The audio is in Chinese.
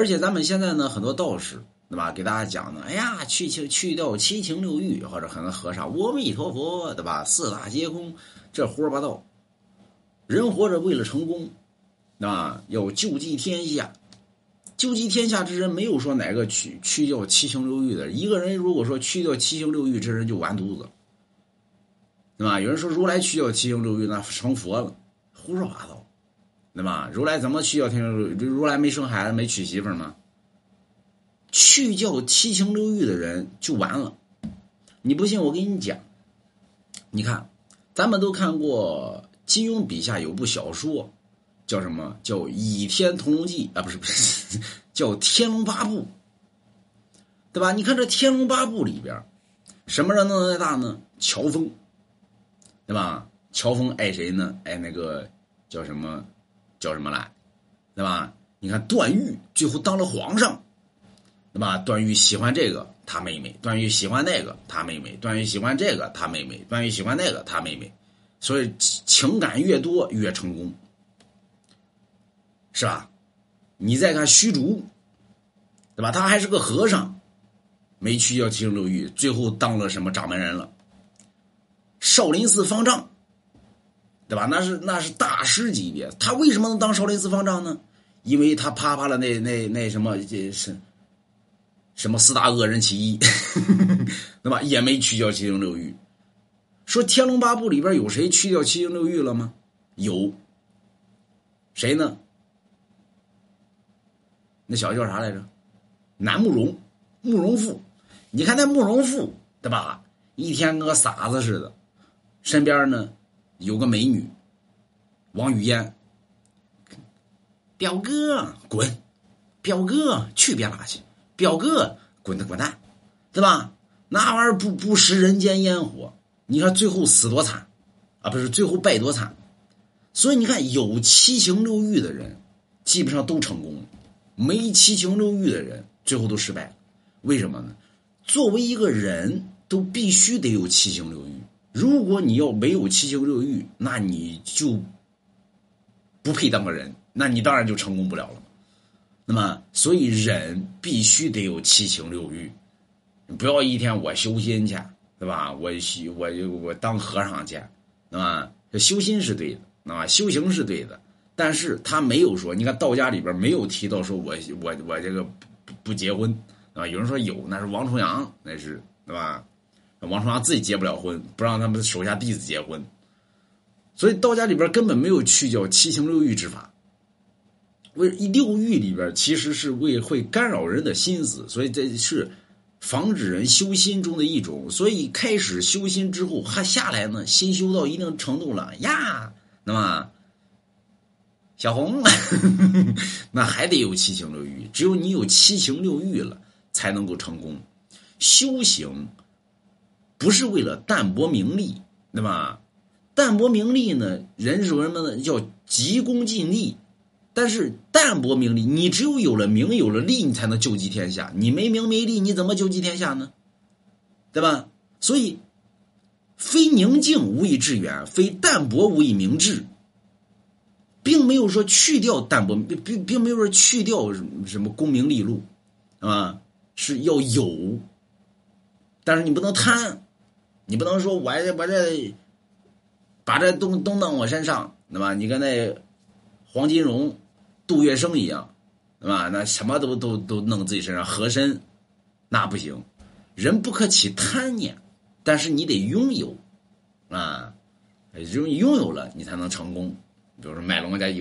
而且咱们现在呢，很多道士，对吧？给大家讲呢，哎呀，去去去掉七情六欲，或者很多和尚，阿弥陀佛，对吧？四大皆空，这胡说八道。人活着为了成功，啊，要救济天下。救济天下之人，没有说哪个去去掉七情六欲的。一个人如果说去掉七情六欲，这人就完犊子，对吧？有人说如来去掉七情六欲，那成佛了，胡说八道，对吧？如来怎么去掉七情六欲？如来没生孩子，没娶媳妇吗？去叫七情六欲的人就完了。你不信，我给你讲。你看，咱们都看过金庸笔下有部小说。叫什么叫《倚天屠龙记》啊？不是不是，叫《天龙八部》，对吧？你看这《天龙八部》里边，什么人能耐大呢？乔峰，对吧？乔峰爱谁呢？爱那个叫什么？叫什么来？对吧？你看段誉最后当了皇上，对吧？段誉喜欢这个他妹妹，段誉喜欢那个他妹妹，段誉喜欢这个他妹妹，段誉喜欢那个他妹妹，所以情感越多越成功。是吧？你再看虚竹，对吧？他还是个和尚，没去要七情六欲，最后当了什么掌门人了？少林寺方丈，对吧？那是那是大师级别。他为什么能当少林寺方丈呢？因为他啪啪了那那那什么这是什么四大恶人其一，对吧？也没去掉七情六欲。说《天龙八部》里边有谁去掉七情六欲了吗？有，谁呢？那小子叫啥来着？南慕容，慕容复。你看那慕容复，对吧？一天跟个傻子似的。身边呢有个美女，王语嫣。表哥滚，表哥去别拉去，表哥滚蛋滚蛋，对吧？那玩意儿不不食人间烟火。你看最后死多惨啊！不是最后败多惨。所以你看有七情六欲的人，基本上都成功了。没七情六欲的人，最后都失败。为什么呢？作为一个人，都必须得有七情六欲。如果你要没有七情六欲，那你就不配当个人，那你当然就成功不了了。那么，所以人必须得有七情六欲。不要一天我修心去，对吧？我修我我当和尚去，对吧？修心是对的，啊，修行是对的。但是他没有说，你看道家里边没有提到说，我我我这个不不结婚啊？有人说有，那是王重阳，那是对吧？王重阳自己结不了婚，不让他们手下弟子结婚，所以道家里边根本没有去掉七情六欲之法。为六欲里边其实是为会干扰人的心思，所以这是防止人修心中的一种。所以开始修心之后，还下来呢，心修到一定程度了呀，那么。小红，那还得有七情六欲。只有你有七情六欲了，才能够成功。修行不是为了淡泊名利，对吧？淡泊名利呢，人说什么呢？叫急功近利。但是淡泊名利，你只有有了名，有了利，你才能救济天下。你没名没利，你怎么救济天下呢？对吧？所以，非宁静无以致远，非淡泊无以明志。并没有说去掉淡泊，并并并没有说去掉什么功名利禄，啊，是要有，但是你不能贪，你不能说我我这把这东东弄我身上，对吧？你跟那黄金荣、杜月笙一样，对吧？那什么都都都弄自己身上，和珅那不行，人不可起贪念，但是你得拥有，啊，拥拥有了你才能成功。比如说买龙家衣服。